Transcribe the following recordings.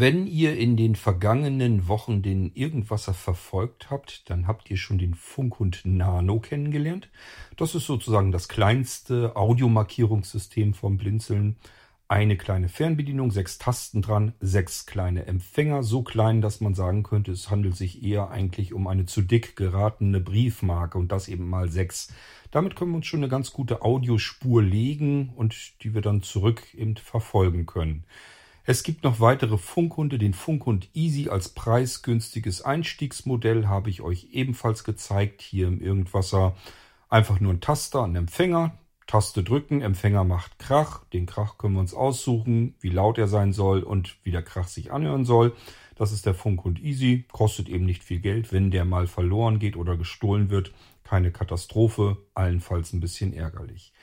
Wenn ihr in den vergangenen Wochen den Irgendwasser verfolgt habt, dann habt ihr schon den Funkhund Nano kennengelernt. Das ist sozusagen das kleinste Audiomarkierungssystem vom Blinzeln. Eine kleine Fernbedienung, sechs Tasten dran, sechs kleine Empfänger, so klein, dass man sagen könnte, es handelt sich eher eigentlich um eine zu dick geratene Briefmarke und das eben mal sechs. Damit können wir uns schon eine ganz gute Audiospur legen und die wir dann zurück eben verfolgen können. Es gibt noch weitere Funkhunde. Den Funkhund Easy als preisgünstiges Einstiegsmodell habe ich euch ebenfalls gezeigt. Hier im Irgendwasser einfach nur ein Taster, ein Empfänger. Taste drücken, Empfänger macht Krach. Den Krach können wir uns aussuchen, wie laut er sein soll und wie der Krach sich anhören soll. Das ist der Funkhund Easy. Kostet eben nicht viel Geld, wenn der mal verloren geht oder gestohlen wird. Keine Katastrophe, allenfalls ein bisschen ärgerlich.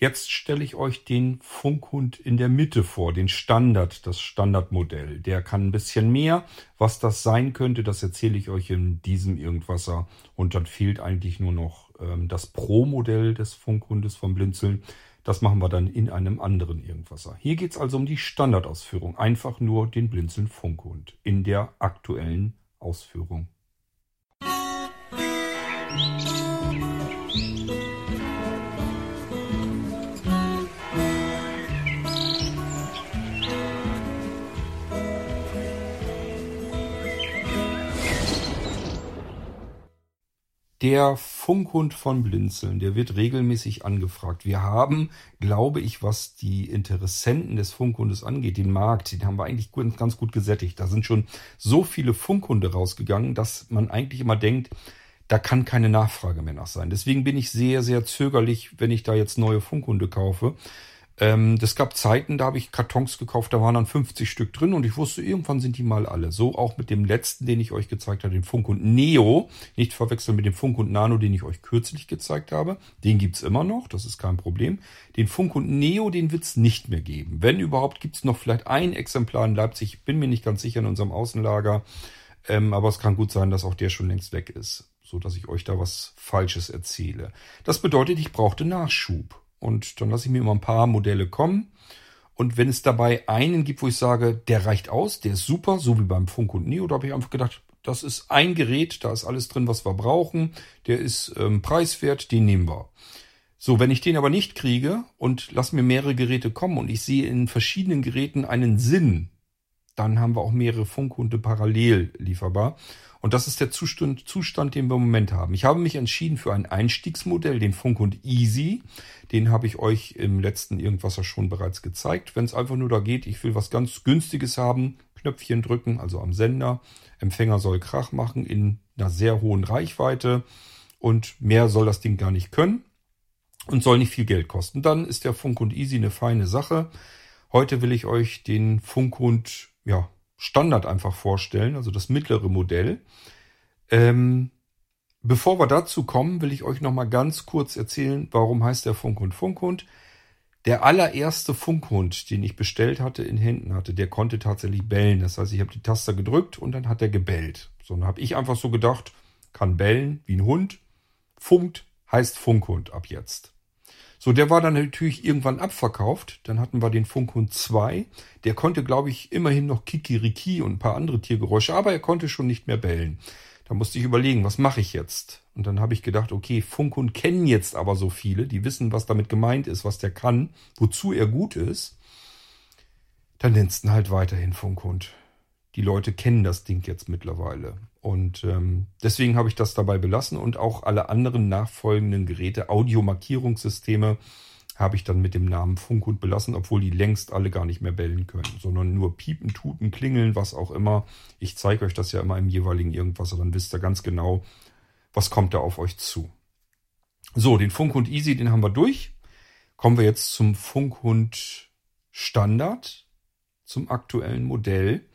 Jetzt stelle ich euch den Funkhund in der Mitte vor, den Standard, das Standardmodell. Der kann ein bisschen mehr. Was das sein könnte, das erzähle ich euch in diesem Irgendwasser. Und dann fehlt eigentlich nur noch ähm, das Pro-Modell des Funkhundes vom Blinzeln. Das machen wir dann in einem anderen Irgendwasser. Hier geht es also um die Standardausführung. Einfach nur den Blinzeln Funkhund in der aktuellen Ausführung. Musik Der Funkhund von Blinzeln, der wird regelmäßig angefragt. Wir haben, glaube ich, was die Interessenten des Funkhundes angeht, den Markt, den haben wir eigentlich ganz gut gesättigt. Da sind schon so viele Funkhunde rausgegangen, dass man eigentlich immer denkt, da kann keine Nachfrage mehr nach sein. Deswegen bin ich sehr, sehr zögerlich, wenn ich da jetzt neue Funkhunde kaufe. Ähm, das gab Zeiten, da habe ich Kartons gekauft, da waren dann 50 Stück drin und ich wusste, irgendwann sind die mal alle. So auch mit dem letzten, den ich euch gezeigt habe, den Funk und Neo. Nicht verwechseln mit dem Funk und Nano, den ich euch kürzlich gezeigt habe. Den gibt's immer noch, das ist kein Problem. Den Funk und Neo, den wird's nicht mehr geben. Wenn überhaupt, gibt's noch vielleicht ein Exemplar in Leipzig. Bin mir nicht ganz sicher in unserem Außenlager. Ähm, aber es kann gut sein, dass auch der schon längst weg ist so dass ich euch da was Falsches erzähle. Das bedeutet, ich brauchte Nachschub. Und dann lasse ich mir immer ein paar Modelle kommen. Und wenn es dabei einen gibt, wo ich sage, der reicht aus, der ist super, so wie beim Funk und Neo, da habe ich einfach gedacht, das ist ein Gerät, da ist alles drin, was wir brauchen. Der ist ähm, preiswert, den nehmen wir. So, wenn ich den aber nicht kriege und lass mir mehrere Geräte kommen und ich sehe in verschiedenen Geräten einen Sinn, dann haben wir auch mehrere Funkhunde parallel lieferbar. Und das ist der Zustand, Zustand, den wir im Moment haben. Ich habe mich entschieden für ein Einstiegsmodell, den Funkhund Easy. Den habe ich euch im letzten Irgendwas schon bereits gezeigt. Wenn es einfach nur da geht, ich will was ganz Günstiges haben, Knöpfchen drücken, also am Sender. Empfänger soll Krach machen in einer sehr hohen Reichweite. Und mehr soll das Ding gar nicht können und soll nicht viel Geld kosten. Dann ist der Funkhund Easy eine feine Sache. Heute will ich euch den Funkhund, ja, Standard einfach vorstellen, also das mittlere Modell. Ähm, bevor wir dazu kommen, will ich euch noch mal ganz kurz erzählen, warum heißt der Funkhund Funkhund. Der allererste Funkhund, den ich bestellt hatte, in Händen hatte, der konnte tatsächlich bellen. Das heißt, ich habe die Taste gedrückt und dann hat er gebellt. So, dann habe ich einfach so gedacht, kann bellen wie ein Hund. Funkt heißt Funkhund ab jetzt. So, der war dann natürlich irgendwann abverkauft. Dann hatten wir den Funkhund 2. Der konnte, glaube ich, immerhin noch Kikiriki und ein paar andere Tiergeräusche, aber er konnte schon nicht mehr bellen. Da musste ich überlegen, was mache ich jetzt? Und dann habe ich gedacht, okay, Funkhund kennen jetzt aber so viele, die wissen, was damit gemeint ist, was der kann, wozu er gut ist. Dann nennst du halt weiterhin Funkhund. Die Leute kennen das Ding jetzt mittlerweile. Und ähm, deswegen habe ich das dabei belassen und auch alle anderen nachfolgenden Geräte, Audiomarkierungssysteme, habe ich dann mit dem Namen Funkhund belassen, obwohl die längst alle gar nicht mehr bellen können, sondern nur piepen, tuten, klingeln, was auch immer. Ich zeige euch das ja immer im jeweiligen irgendwas, dann wisst ihr ganz genau, was kommt da auf euch zu. So, den Funkhund Easy, den haben wir durch. Kommen wir jetzt zum Funkhund Standard, zum aktuellen Modell.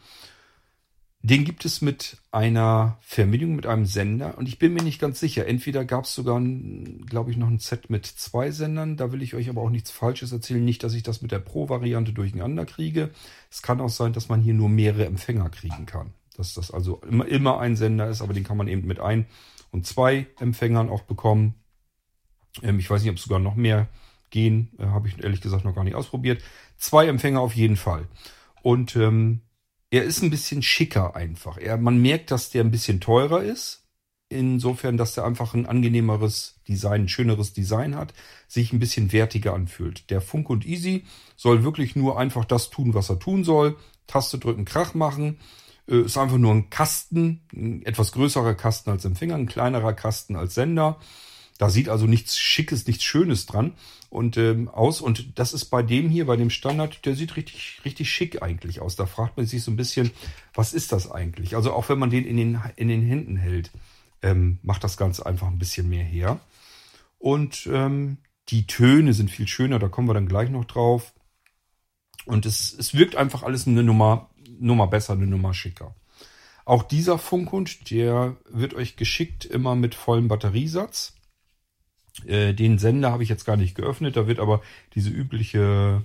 Den gibt es mit einer Verbindung mit einem Sender und ich bin mir nicht ganz sicher. Entweder gab es sogar, glaube ich, noch ein Set mit zwei Sendern. Da will ich euch aber auch nichts Falsches erzählen. Nicht, dass ich das mit der Pro-Variante durcheinander kriege. Es kann auch sein, dass man hier nur mehrere Empfänger kriegen kann. Dass das also immer, immer ein Sender ist, aber den kann man eben mit ein und zwei Empfängern auch bekommen. Ähm, ich weiß nicht, ob es sogar noch mehr gehen. Äh, Habe ich ehrlich gesagt noch gar nicht ausprobiert. Zwei Empfänger auf jeden Fall. Und ähm, er ist ein bisschen schicker einfach. Er, man merkt, dass der ein bisschen teurer ist. Insofern, dass er einfach ein angenehmeres Design, ein schöneres Design hat, sich ein bisschen wertiger anfühlt. Der Funk und Easy soll wirklich nur einfach das tun, was er tun soll. Taste drücken, Krach machen. Äh, ist einfach nur ein Kasten, ein etwas größerer Kasten als Empfänger, ein kleinerer Kasten als Sender. Da sieht also nichts Schickes, nichts Schönes dran und ähm, aus. Und das ist bei dem hier, bei dem Standard, der sieht richtig, richtig schick eigentlich aus. Da fragt man sich so ein bisschen, was ist das eigentlich? Also auch wenn man den in den, in den Händen hält, ähm, macht das Ganze einfach ein bisschen mehr her. Und ähm, die Töne sind viel schöner, da kommen wir dann gleich noch drauf. Und es, es wirkt einfach alles eine Nummer, Nummer besser, eine Nummer schicker. Auch dieser Funkhund, der wird euch geschickt immer mit vollem Batteriesatz. Äh, den Sender habe ich jetzt gar nicht geöffnet. Da wird aber diese übliche,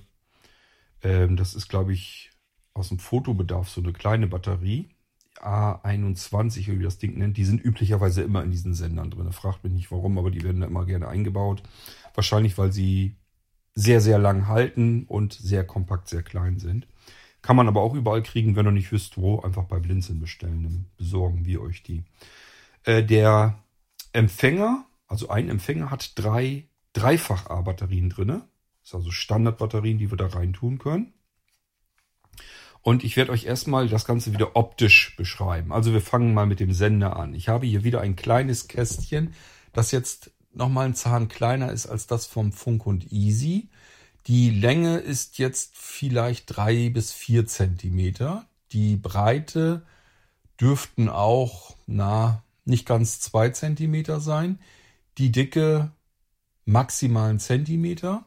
ähm, das ist glaube ich aus dem Fotobedarf so eine kleine Batterie. A21, wie das Ding nennt, die sind üblicherweise immer in diesen Sendern drin. Fragt mich nicht warum, aber die werden da immer gerne eingebaut. Wahrscheinlich, weil sie sehr, sehr lang halten und sehr kompakt, sehr klein sind. Kann man aber auch überall kriegen, wenn ihr nicht wisst, wo. Einfach bei Blinzeln bestellen, dann besorgen wir euch die. Äh, der Empfänger also ein Empfänger hat drei Dreifach-A-Batterien drinne. Das ist also Standardbatterien, die wir da rein tun können. Und ich werde euch erstmal das Ganze wieder optisch beschreiben. Also wir fangen mal mit dem Sender an. Ich habe hier wieder ein kleines Kästchen, das jetzt nochmal ein Zahn kleiner ist als das vom Funk und Easy. Die Länge ist jetzt vielleicht drei bis vier Zentimeter. Die Breite dürften auch, na, nicht ganz zwei Zentimeter sein die Dicke maximalen Zentimeter.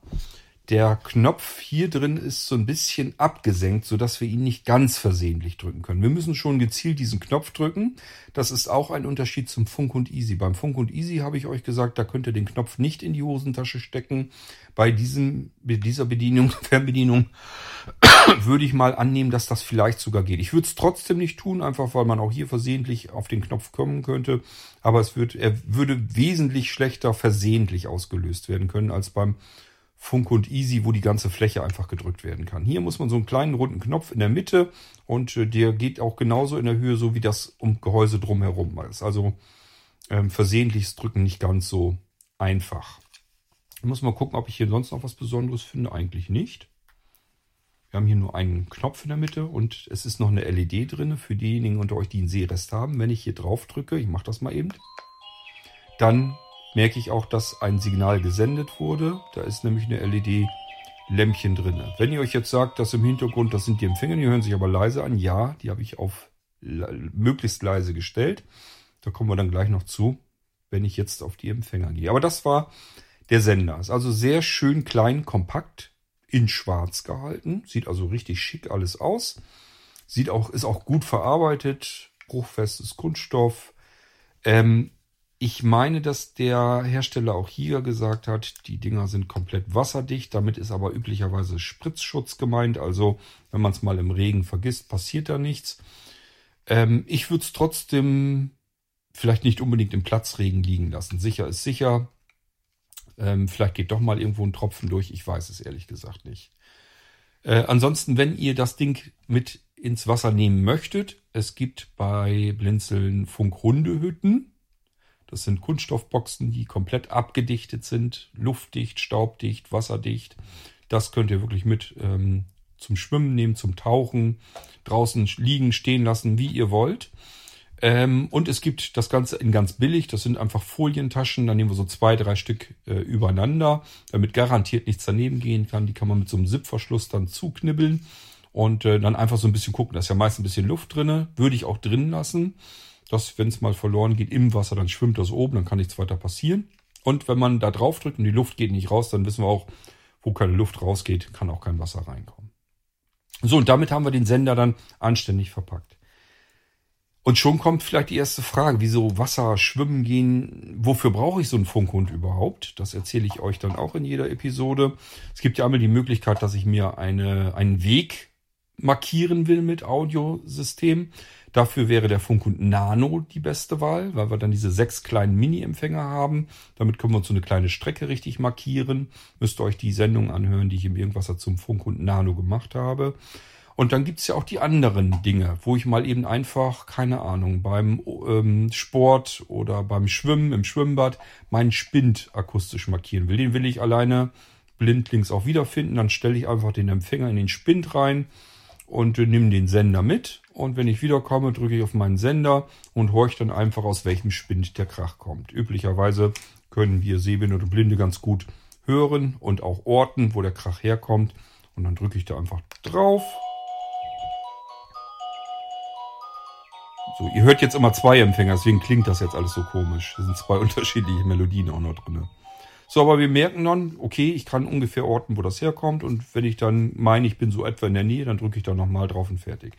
Der Knopf hier drin ist so ein bisschen abgesenkt, sodass wir ihn nicht ganz versehentlich drücken können. Wir müssen schon gezielt diesen Knopf drücken. Das ist auch ein Unterschied zum Funk und Easy. Beim Funk und Easy habe ich euch gesagt, da könnt ihr den Knopf nicht in die Hosentasche stecken. Bei diesem, dieser Bedienung, Fernbedienung, würde ich mal annehmen, dass das vielleicht sogar geht. Ich würde es trotzdem nicht tun, einfach weil man auch hier versehentlich auf den Knopf kommen könnte. Aber es wird, er würde wesentlich schlechter versehentlich ausgelöst werden können als beim Funk und Easy, wo die ganze Fläche einfach gedrückt werden kann. Hier muss man so einen kleinen runden Knopf in der Mitte und äh, der geht auch genauso in der Höhe, so wie das um Gehäuse drumherum ist. Also ähm, versehentliches Drücken nicht ganz so einfach. Ich muss mal gucken, ob ich hier sonst noch was Besonderes finde. Eigentlich nicht. Wir haben hier nur einen Knopf in der Mitte und es ist noch eine LED drin für diejenigen unter euch, die einen Sehrest haben. Wenn ich hier drauf drücke, ich mache das mal eben, dann merke ich auch, dass ein Signal gesendet wurde. Da ist nämlich eine LED-Lämpchen drin. Wenn ihr euch jetzt sagt, dass im Hintergrund, das sind die Empfänger, die hören sich aber leise an. Ja, die habe ich auf möglichst leise gestellt. Da kommen wir dann gleich noch zu, wenn ich jetzt auf die Empfänger gehe. Aber das war der Sender. Ist also sehr schön klein, kompakt, in schwarz gehalten. Sieht also richtig schick alles aus. Sieht auch, ist auch gut verarbeitet. Bruchfestes Kunststoff. Ähm, ich meine, dass der Hersteller auch hier gesagt hat, die Dinger sind komplett wasserdicht. Damit ist aber üblicherweise Spritzschutz gemeint. Also wenn man es mal im Regen vergisst, passiert da nichts. Ähm, ich würde es trotzdem vielleicht nicht unbedingt im Platzregen liegen lassen. Sicher ist sicher. Ähm, vielleicht geht doch mal irgendwo ein Tropfen durch. Ich weiß es ehrlich gesagt nicht. Äh, ansonsten, wenn ihr das Ding mit ins Wasser nehmen möchtet, es gibt bei Blinzeln Funkhundehütten. Das sind Kunststoffboxen, die komplett abgedichtet sind, luftdicht, staubdicht, wasserdicht. Das könnt ihr wirklich mit ähm, zum Schwimmen nehmen, zum Tauchen, draußen liegen, stehen lassen, wie ihr wollt. Ähm, und es gibt das Ganze in ganz billig. Das sind einfach Folientaschen. Da nehmen wir so zwei, drei Stück äh, übereinander, damit garantiert nichts daneben gehen kann. Die kann man mit so einem Zipverschluss dann zuknibbeln und äh, dann einfach so ein bisschen gucken. Da ist ja meist ein bisschen Luft drinne. Würde ich auch drin lassen dass, wenn es mal verloren geht im Wasser, dann schwimmt das oben, dann kann nichts weiter passieren. Und wenn man da drauf drückt und die Luft geht nicht raus, dann wissen wir auch, wo keine Luft rausgeht, kann auch kein Wasser reinkommen. So, und damit haben wir den Sender dann anständig verpackt. Und schon kommt vielleicht die erste Frage, wieso Wasser schwimmen gehen, wofür brauche ich so einen Funkhund überhaupt? Das erzähle ich euch dann auch in jeder Episode. Es gibt ja einmal die Möglichkeit, dass ich mir eine, einen Weg markieren will mit Audiosystem. Dafür wäre der Funkhund Nano die beste Wahl, weil wir dann diese sechs kleinen Mini-Empfänger haben. Damit können wir uns so eine kleine Strecke richtig markieren. Müsst ihr euch die Sendung anhören, die ich im Irgendwasser zum Funkhund Nano gemacht habe. Und dann gibt's ja auch die anderen Dinge, wo ich mal eben einfach, keine Ahnung, beim ähm, Sport oder beim Schwimmen im Schwimmbad meinen Spind akustisch markieren will. Den will ich alleine blindlings auch wiederfinden. Dann stelle ich einfach den Empfänger in den Spind rein und nehme den Sender mit. Und wenn ich wiederkomme, drücke ich auf meinen Sender und horche dann einfach, aus welchem Spind der Krach kommt. Üblicherweise können wir Sehbehinderte und Blinde ganz gut hören und auch orten, wo der Krach herkommt. Und dann drücke ich da einfach drauf So, ihr hört jetzt immer zwei Empfänger, deswegen klingt das jetzt alles so komisch. Da sind zwei unterschiedliche Melodien auch noch drin. So, aber wir merken dann, okay, ich kann ungefähr orten, wo das herkommt. Und wenn ich dann meine, ich bin so etwa in der Nähe, dann drücke ich da nochmal drauf und fertig.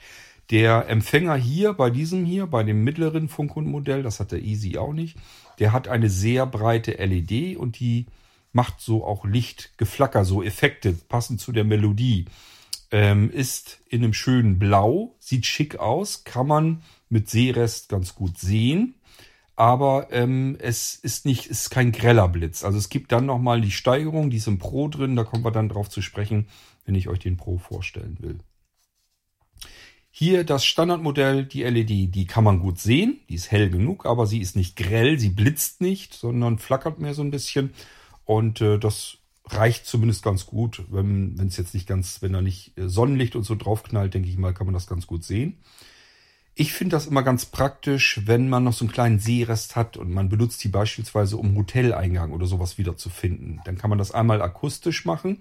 Der Empfänger hier, bei diesem hier, bei dem mittleren Funkhund-Modell, das hat der Easy auch nicht, der hat eine sehr breite LED und die macht so auch Lichtgeflacker, so Effekte, passend zu der Melodie. Ähm, ist in einem schönen Blau, sieht schick aus, kann man mit Seerest ganz gut sehen. Aber ähm, es ist nicht, ist kein greller Blitz. Also es gibt dann nochmal die Steigerung, die ist im Pro drin, da kommen wir dann drauf zu sprechen, wenn ich euch den Pro vorstellen will. Hier das Standardmodell, die LED, die kann man gut sehen, die ist hell genug, aber sie ist nicht grell, sie blitzt nicht, sondern flackert mehr so ein bisschen. Und äh, das reicht zumindest ganz gut, wenn es jetzt nicht ganz, wenn da nicht äh, Sonnenlicht und so draufknallt, denke ich mal, kann man das ganz gut sehen. Ich finde das immer ganz praktisch, wenn man noch so einen kleinen Seerest hat und man benutzt die beispielsweise, um Hoteleingang oder sowas wieder zu finden. Dann kann man das einmal akustisch machen,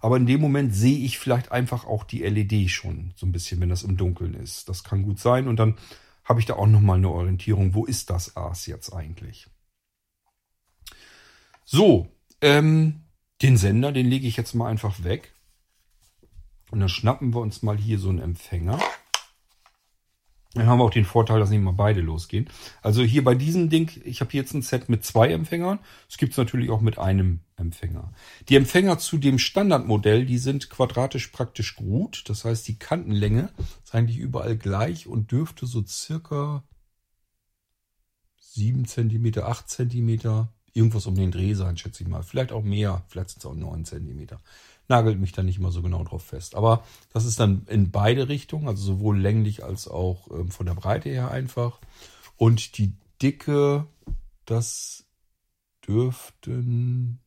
aber in dem Moment sehe ich vielleicht einfach auch die LED schon so ein bisschen, wenn das im Dunkeln ist. Das kann gut sein und dann habe ich da auch nochmal eine Orientierung. Wo ist das Aas jetzt eigentlich? So, ähm, den Sender, den lege ich jetzt mal einfach weg. Und dann schnappen wir uns mal hier so einen Empfänger. Dann haben wir auch den Vorteil, dass nicht mal beide losgehen. Also hier bei diesem Ding, ich habe jetzt ein Set mit zwei Empfängern. Es gibt es natürlich auch mit einem Empfänger. Die Empfänger zu dem Standardmodell, die sind quadratisch praktisch gut. Das heißt, die Kantenlänge ist eigentlich überall gleich und dürfte so circa sieben Zentimeter, acht Zentimeter, irgendwas um den Dreh sein, schätze ich mal. Vielleicht auch mehr, vielleicht sind es auch neun Zentimeter nagelt mich da nicht immer so genau drauf fest. Aber das ist dann in beide Richtungen, also sowohl länglich als auch ähm, von der Breite her einfach. Und die Dicke, das dürften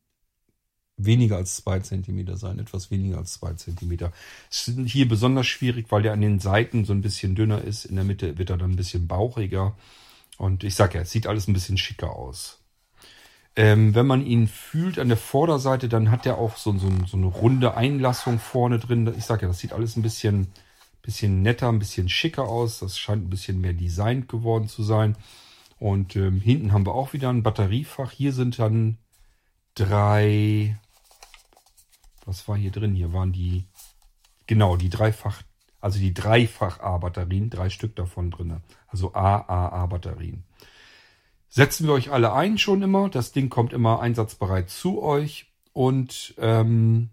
weniger als zwei Zentimeter sein, etwas weniger als zwei Zentimeter. Es ist hier besonders schwierig, weil der an den Seiten so ein bisschen dünner ist. In der Mitte wird er dann ein bisschen bauchiger. Und ich sag ja, es sieht alles ein bisschen schicker aus. Ähm, wenn man ihn fühlt an der Vorderseite, dann hat er auch so, so, so eine runde Einlassung vorne drin. Ich sage ja, das sieht alles ein bisschen, bisschen netter, ein bisschen schicker aus. Das scheint ein bisschen mehr designt geworden zu sein. Und ähm, hinten haben wir auch wieder ein Batteriefach. Hier sind dann drei. Was war hier drin? Hier waren die. Genau, die dreifach. Also die Dreifach-A-Batterien, drei Stück davon drin. Also AAA-Batterien setzen wir euch alle ein schon immer. Das Ding kommt immer einsatzbereit zu euch. Und ähm,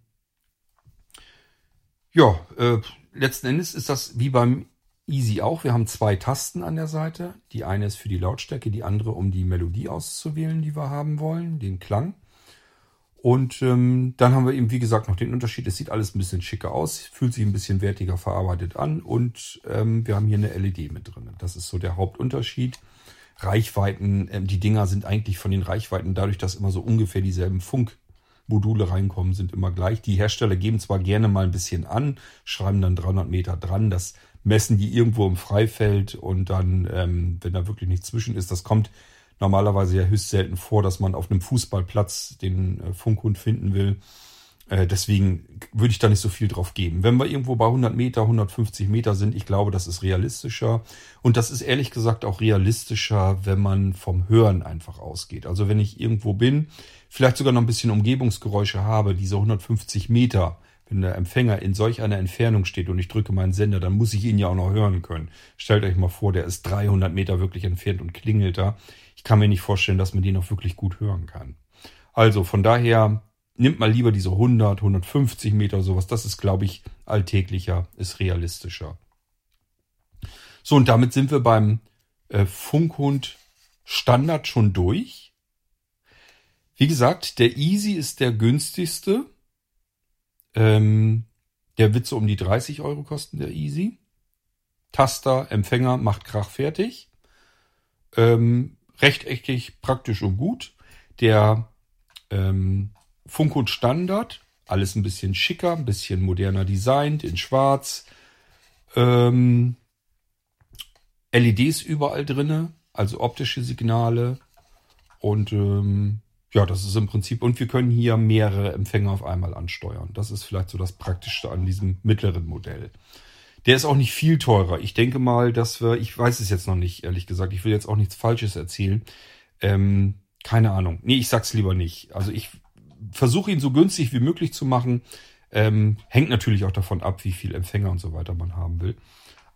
ja, äh, letzten Endes ist das wie beim Easy auch. Wir haben zwei Tasten an der Seite. Die eine ist für die Lautstärke, die andere, um die Melodie auszuwählen, die wir haben wollen, den Klang. Und ähm, dann haben wir eben, wie gesagt, noch den Unterschied. Es sieht alles ein bisschen schicker aus, fühlt sich ein bisschen wertiger verarbeitet an und ähm, wir haben hier eine LED mit drin. Das ist so der Hauptunterschied. Reichweiten, ähm, die Dinger sind eigentlich von den Reichweiten, dadurch, dass immer so ungefähr dieselben Funkmodule reinkommen, sind immer gleich. Die Hersteller geben zwar gerne mal ein bisschen an, schreiben dann 300 Meter dran, das messen die irgendwo im Freifeld und dann, ähm, wenn da wirklich nichts zwischen ist, das kommt normalerweise ja höchst selten vor, dass man auf einem Fußballplatz den äh, Funkhund finden will. Äh, deswegen würde ich da nicht so viel drauf geben. Wenn wir irgendwo bei 100 Meter, 150 Meter sind, ich glaube, das ist realistischer. Und das ist ehrlich gesagt auch realistischer, wenn man vom Hören einfach ausgeht. Also wenn ich irgendwo bin, vielleicht sogar noch ein bisschen Umgebungsgeräusche habe, diese 150 Meter, wenn der Empfänger in solch einer Entfernung steht und ich drücke meinen Sender, dann muss ich ihn ja auch noch hören können. Stellt euch mal vor, der ist 300 Meter wirklich entfernt und klingelt da. Ich kann mir nicht vorstellen, dass man den auch wirklich gut hören kann. Also von daher nimmt mal lieber diese 100, 150 Meter sowas. Das ist, glaube ich, alltäglicher, ist realistischer. So, und damit sind wir beim äh, Funkhund Standard schon durch. Wie gesagt, der Easy ist der günstigste. Ähm, Der wird so um die 30 Euro kosten, der Easy. Taster, Empfänger, macht Krach fertig. Ähm, rechteckig, praktisch und gut. Der ähm, Funkund Standard, alles ein bisschen schicker, ein bisschen moderner designt, in schwarz. Ähm, LEDs überall drinne, also optische Signale. Und ähm, ja, das ist im Prinzip, und wir können hier mehrere Empfänger auf einmal ansteuern. Das ist vielleicht so das Praktischste an diesem mittleren Modell. Der ist auch nicht viel teurer. Ich denke mal, dass wir, ich weiß es jetzt noch nicht, ehrlich gesagt, ich will jetzt auch nichts Falsches erzählen. Ähm, keine Ahnung. Nee, ich sag's lieber nicht. Also ich versuche ihn so günstig wie möglich zu machen. Ähm, hängt natürlich auch davon ab, wie viel Empfänger und so weiter man haben will.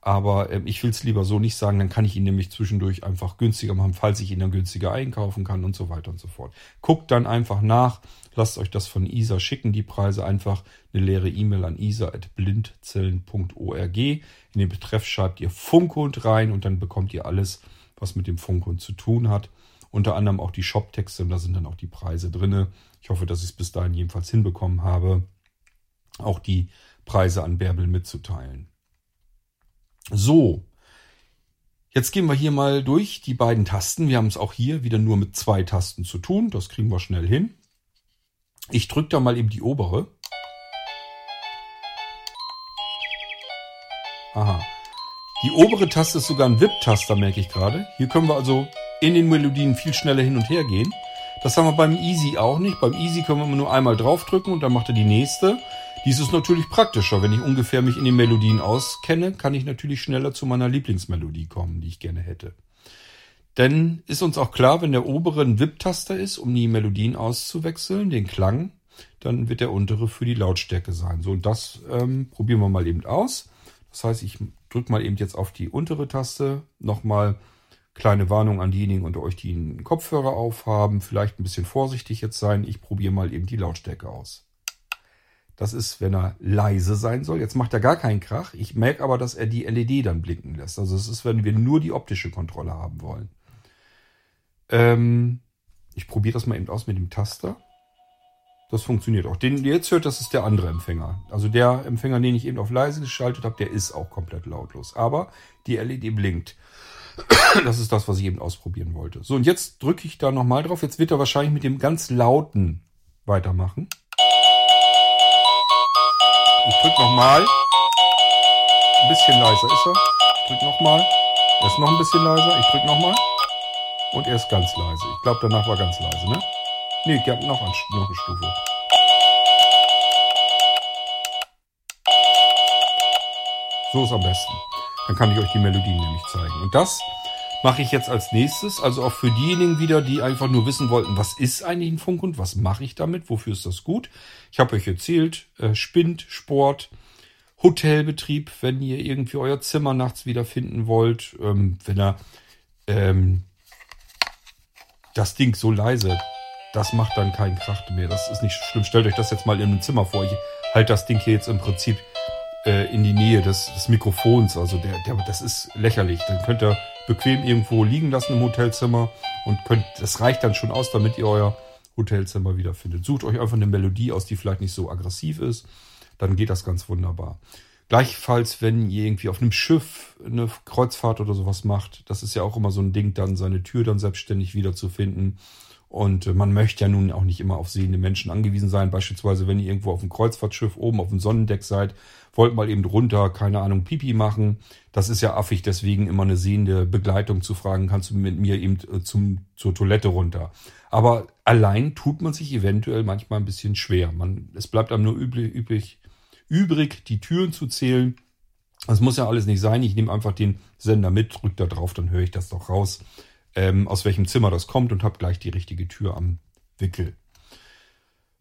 Aber ähm, ich will es lieber so nicht sagen, dann kann ich ihn nämlich zwischendurch einfach günstiger machen, falls ich ihn dann günstiger einkaufen kann und so weiter und so fort. Guckt dann einfach nach, lasst euch das von ISA schicken, die Preise einfach eine leere E-Mail an isa.blindzellen.org. In den Betreff schreibt ihr Funkhund rein und dann bekommt ihr alles, was mit dem Funkhund zu tun hat. Unter anderem auch die Shop-Texte und da sind dann auch die Preise drinne. Ich hoffe, dass ich es bis dahin jedenfalls hinbekommen habe, auch die Preise an Bärbel mitzuteilen. So, jetzt gehen wir hier mal durch die beiden Tasten. Wir haben es auch hier wieder nur mit zwei Tasten zu tun. Das kriegen wir schnell hin. Ich drücke da mal eben die obere. Aha. Die obere Taste ist sogar ein VIP-Taster, merke ich gerade. Hier können wir also in den Melodien viel schneller hin und her gehen. Das haben wir beim Easy auch nicht. Beim Easy können wir nur einmal draufdrücken und dann macht er die nächste. Dies ist natürlich praktischer. Wenn ich ungefähr mich in den Melodien auskenne, kann ich natürlich schneller zu meiner Lieblingsmelodie kommen, die ich gerne hätte. Denn ist uns auch klar, wenn der obere ein VIP-Taster ist, um die Melodien auszuwechseln, den Klang, dann wird der untere für die Lautstärke sein. So, und das ähm, probieren wir mal eben aus. Das heißt, ich drücke mal eben jetzt auf die untere Taste. Nochmal kleine Warnung an diejenigen unter euch, die einen Kopfhörer aufhaben. Vielleicht ein bisschen vorsichtig jetzt sein. Ich probiere mal eben die Lautstärke aus. Das ist, wenn er leise sein soll. Jetzt macht er gar keinen Krach. Ich merke aber, dass er die LED dann blinken lässt. Also es ist, wenn wir nur die optische Kontrolle haben wollen. Ähm, ich probiere das mal eben aus mit dem Taster. Das funktioniert auch. Den ihr jetzt hört, das ist der andere Empfänger. Also der Empfänger, den ich eben auf leise geschaltet habe, der ist auch komplett lautlos. Aber die LED blinkt. Das ist das, was ich eben ausprobieren wollte. So, und jetzt drücke ich da nochmal drauf. Jetzt wird er wahrscheinlich mit dem ganz lauten weitermachen. Ich drücke nochmal. Ein bisschen leiser ist er. Ich drücke nochmal. Er ist noch ein bisschen leiser. Ich drücke nochmal. Und er ist ganz leise. Ich glaube, danach war ganz leise, ne? Ne, ich habe noch, noch eine Stufe. So ist am besten. Dann kann ich euch die Melodien nämlich zeigen. Und das mache ich jetzt als nächstes. Also auch für diejenigen wieder, die einfach nur wissen wollten, was ist eigentlich ein Funkhund, was mache ich damit, wofür ist das gut. Ich habe euch erzählt, äh, Spind, Sport, Hotelbetrieb, wenn ihr irgendwie euer Zimmer nachts wiederfinden wollt, ähm, wenn er ähm, das Ding so leise, das macht dann keinen Krach mehr. Das ist nicht schlimm. Stellt euch das jetzt mal in einem Zimmer vor. Ich halte das Ding hier jetzt im Prinzip äh, in die Nähe des, des Mikrofons. Also der, der, das ist lächerlich. Dann könnt ihr bequem irgendwo liegen lassen im Hotelzimmer und könnt, das reicht dann schon aus, damit ihr euer Hotelzimmer wiederfindet. Sucht euch einfach eine Melodie aus, die vielleicht nicht so aggressiv ist, dann geht das ganz wunderbar. Gleichfalls, wenn ihr irgendwie auf einem Schiff eine Kreuzfahrt oder sowas macht, das ist ja auch immer so ein Ding, dann seine Tür dann selbstständig wiederzufinden. Und äh, man möchte ja nun auch nicht immer auf sehende Menschen angewiesen sein. Beispielsweise, wenn ihr irgendwo auf einem Kreuzfahrtschiff oben auf dem Sonnendeck seid, wollt mal eben runter, keine Ahnung, Pipi machen. Das ist ja affig, deswegen immer eine sehende Begleitung zu fragen, kannst du mit mir eben äh, zum, zur Toilette runter. Aber allein tut man sich eventuell manchmal ein bisschen schwer. Man, es bleibt einem nur üblich, üblich, übrig, die Türen zu zählen. Das muss ja alles nicht sein. Ich nehme einfach den Sender mit, drücke da drauf, dann höre ich das doch raus ähm, aus welchem Zimmer das kommt und habe gleich die richtige Tür am Wickel.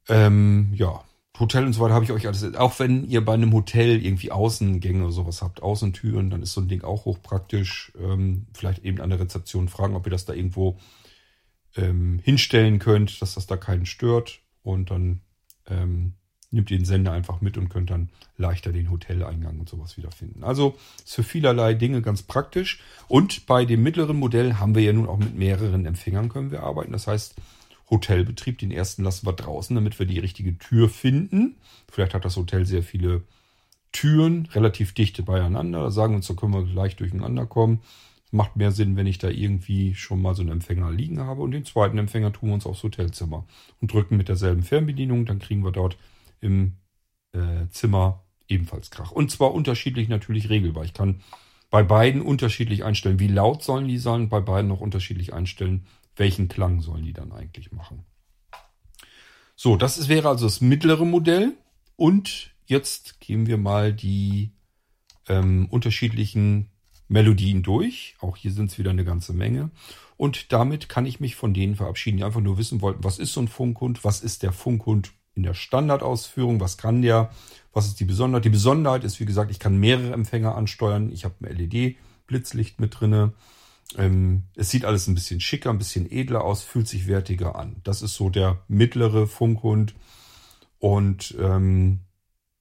Ähm, ja, Hotel und so weiter habe ich euch alles. Auch wenn ihr bei einem Hotel irgendwie Außengänge oder sowas habt, Außentüren, dann ist so ein Ding auch hochpraktisch. Ähm, vielleicht eben an der Rezeption fragen, ob ihr das da irgendwo ähm, hinstellen könnt, dass das da keinen stört. Und dann ähm, ihr den Sender einfach mit und könnt dann leichter den Hoteleingang und sowas wiederfinden. Also ist für vielerlei Dinge ganz praktisch. Und bei dem mittleren Modell haben wir ja nun auch mit mehreren Empfängern können wir arbeiten. Das heißt, Hotelbetrieb, den ersten lassen wir draußen, damit wir die richtige Tür finden. Vielleicht hat das Hotel sehr viele Türen relativ dichte beieinander. Da sagen wir uns, da können wir gleich durcheinander kommen. Macht mehr Sinn, wenn ich da irgendwie schon mal so einen Empfänger liegen habe. Und den zweiten Empfänger tun wir uns aufs Hotelzimmer und drücken mit derselben Fernbedienung. Dann kriegen wir dort im äh, Zimmer ebenfalls Krach. Und zwar unterschiedlich natürlich regelbar. Ich kann bei beiden unterschiedlich einstellen, wie laut sollen die sein, bei beiden noch unterschiedlich einstellen, welchen Klang sollen die dann eigentlich machen. So, das wäre also das mittlere Modell. Und jetzt gehen wir mal die ähm, unterschiedlichen Melodien durch. Auch hier sind es wieder eine ganze Menge. Und damit kann ich mich von denen verabschieden, die einfach nur wissen wollten, was ist so ein Funkhund, was ist der Funkhund in der Standardausführung, was kann der, was ist die Besonderheit. Die Besonderheit ist, wie gesagt, ich kann mehrere Empfänger ansteuern. Ich habe ein LED-Blitzlicht mit drinne. Ähm, es sieht alles ein bisschen schicker, ein bisschen edler aus, fühlt sich wertiger an. Das ist so der mittlere Funkhund. Und ähm,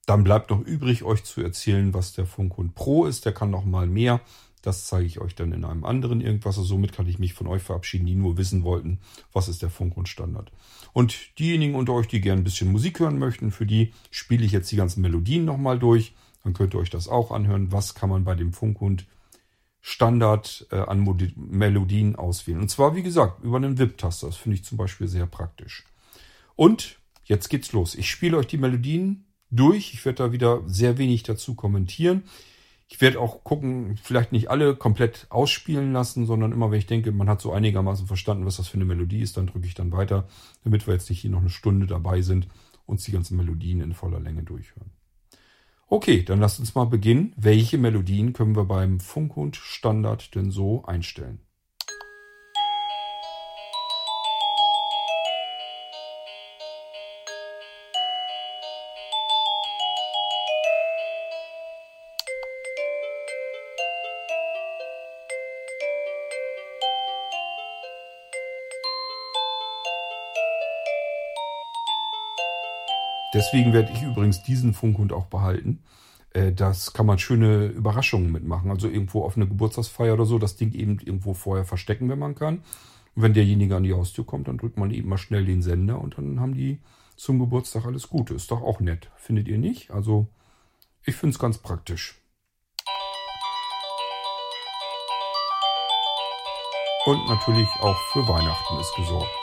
dann bleibt noch übrig, euch zu erzählen, was der Funkhund Pro ist. Der kann noch mal mehr. Das zeige ich euch dann in einem anderen irgendwas. Also somit kann ich mich von euch verabschieden, die nur wissen wollten, was ist der Funkhund Standard. Und diejenigen unter euch, die gerne ein bisschen Musik hören möchten, für die spiele ich jetzt die ganzen Melodien nochmal durch. Dann könnt ihr euch das auch anhören. Was kann man bei dem Funkhund Standard äh, an Mod Melodien auswählen. Und zwar, wie gesagt, über einen VIP-Taster. Das finde ich zum Beispiel sehr praktisch. Und jetzt geht's los. Ich spiele euch die Melodien durch. Ich werde da wieder sehr wenig dazu kommentieren. Ich werde auch gucken, vielleicht nicht alle komplett ausspielen lassen, sondern immer, wenn ich denke, man hat so einigermaßen verstanden, was das für eine Melodie ist, dann drücke ich dann weiter, damit wir jetzt nicht hier noch eine Stunde dabei sind, uns die ganzen Melodien in voller Länge durchhören. Okay, dann lasst uns mal beginnen. Welche Melodien können wir beim Funkhund Standard denn so einstellen? Deswegen werde ich übrigens diesen Funkhund auch behalten. Äh, das kann man schöne Überraschungen mitmachen. Also irgendwo auf eine Geburtstagsfeier oder so, das Ding eben irgendwo vorher verstecken, wenn man kann. Und wenn derjenige an die Haustür kommt, dann drückt man eben mal schnell den Sender und dann haben die zum Geburtstag alles Gute. Ist doch auch nett. Findet ihr nicht? Also ich finde es ganz praktisch. Und natürlich auch für Weihnachten ist gesorgt.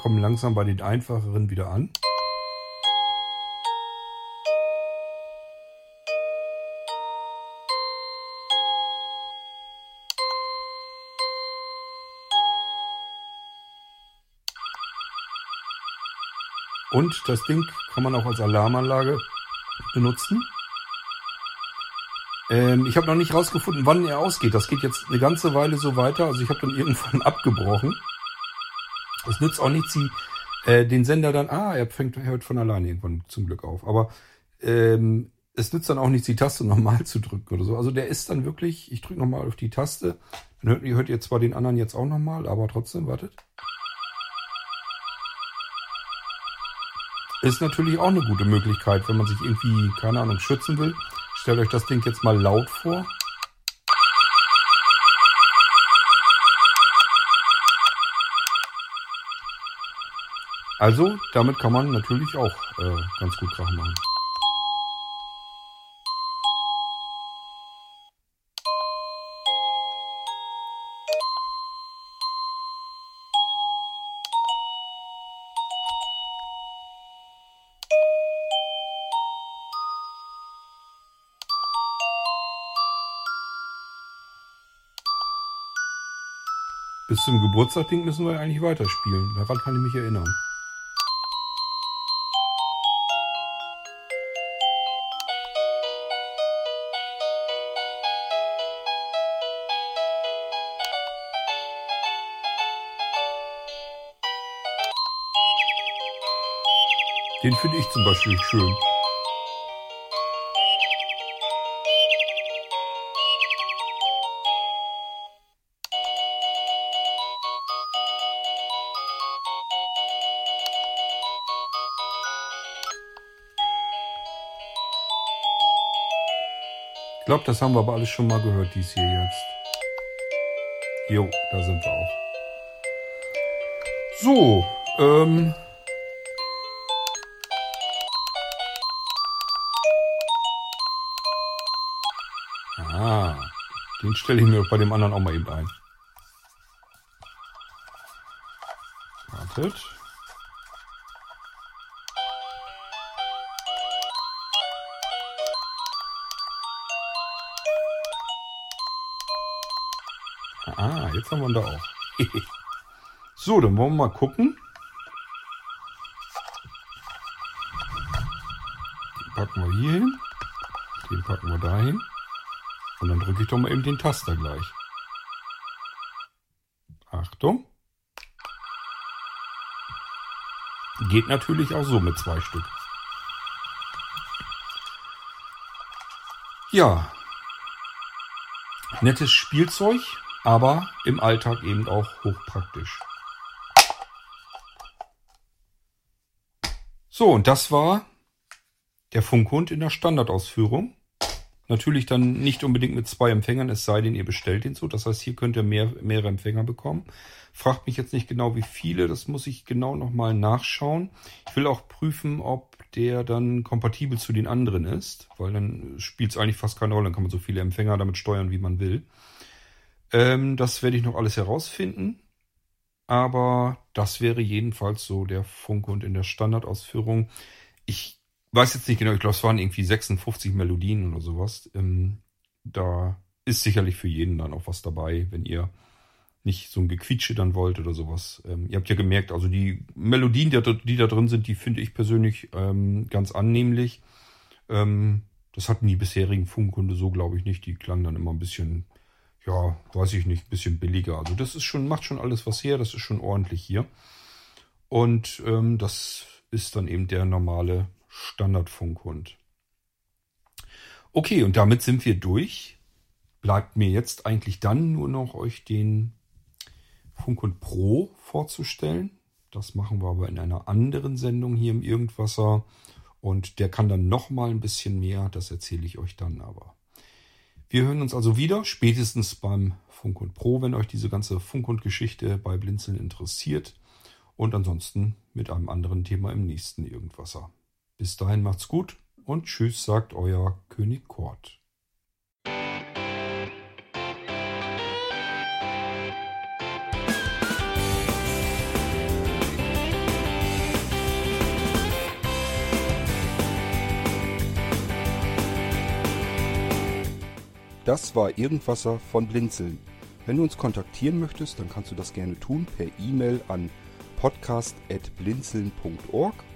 Kommen langsam bei den einfacheren wieder an. Und das Ding kann man auch als Alarmanlage benutzen. Ähm, ich habe noch nicht rausgefunden, wann er ausgeht. Das geht jetzt eine ganze Weile so weiter. Also ich habe dann irgendwann abgebrochen. Es nützt auch nichts, äh, den Sender dann, ah, er fängt hört von alleine irgendwann zum Glück auf. Aber ähm, es nützt dann auch nichts, die Taste nochmal zu drücken oder so. Also der ist dann wirklich, ich drücke nochmal auf die Taste. Dann hört, hört ihr zwar den anderen jetzt auch nochmal, aber trotzdem, wartet. Ist natürlich auch eine gute Möglichkeit, wenn man sich irgendwie, keine Ahnung, schützen will. Stellt euch das Ding jetzt mal laut vor. Also, damit kann man natürlich auch äh, ganz gut Krach machen. Bis zum Geburtstag-Ding müssen wir eigentlich weiterspielen. Daran kann ich mich erinnern. Den finde ich zum Beispiel schön. Ich glaube, das haben wir aber alles schon mal gehört, dies hier jetzt. Jo, da sind wir auch. So, ähm. Den stelle ich mir bei dem anderen auch mal eben ein. Wartet. Ah, jetzt haben wir ihn da auch. so, dann wollen wir mal gucken. Den packen wir hier hin. Den packen wir da hin. Und dann drücke ich doch mal eben den Taster gleich. Achtung. Geht natürlich auch so mit zwei Stück. Ja. Nettes Spielzeug aber im Alltag eben auch hochpraktisch. So, und das war der Funkhund in der Standardausführung. Natürlich dann nicht unbedingt mit zwei Empfängern, es sei denn, ihr bestellt ihn so. Das heißt, hier könnt ihr mehr, mehrere Empfänger bekommen. Fragt mich jetzt nicht genau, wie viele. Das muss ich genau nochmal nachschauen. Ich will auch prüfen, ob der dann kompatibel zu den anderen ist, weil dann spielt es eigentlich fast keine Rolle. Dann kann man so viele Empfänger damit steuern, wie man will. Ähm, das werde ich noch alles herausfinden. Aber das wäre jedenfalls so der Funkhund in der Standardausführung. Ich weiß jetzt nicht genau, ich glaube, es waren irgendwie 56 Melodien oder sowas. Ähm, da ist sicherlich für jeden dann auch was dabei, wenn ihr nicht so ein Gequietsche dann wollt oder sowas. Ähm, ihr habt ja gemerkt, also die Melodien, die da, die da drin sind, die finde ich persönlich ähm, ganz annehmlich. Ähm, das hatten die bisherigen Funkunde so, glaube ich, nicht. Die klangen dann immer ein bisschen ja, weiß ich nicht, bisschen billiger. Also das ist schon, macht schon alles was her, das ist schon ordentlich hier. Und ähm, das ist dann eben der normale Standardfunkhund. Okay, und damit sind wir durch. Bleibt mir jetzt eigentlich dann nur noch euch den Funkhund Pro vorzustellen. Das machen wir aber in einer anderen Sendung hier im Irgendwasser. Und der kann dann noch mal ein bisschen mehr. Das erzähle ich euch dann aber. Wir hören uns also wieder, spätestens beim Funk und Pro, wenn euch diese ganze Funk und Geschichte bei Blinzeln interessiert. Und ansonsten mit einem anderen Thema im nächsten Irgendwasser. Bis dahin macht's gut und tschüss, sagt euer König Kort. Das war Irgendwasser von Blinzeln. Wenn du uns kontaktieren möchtest, dann kannst du das gerne tun per E-Mail an podcast.blinzeln.org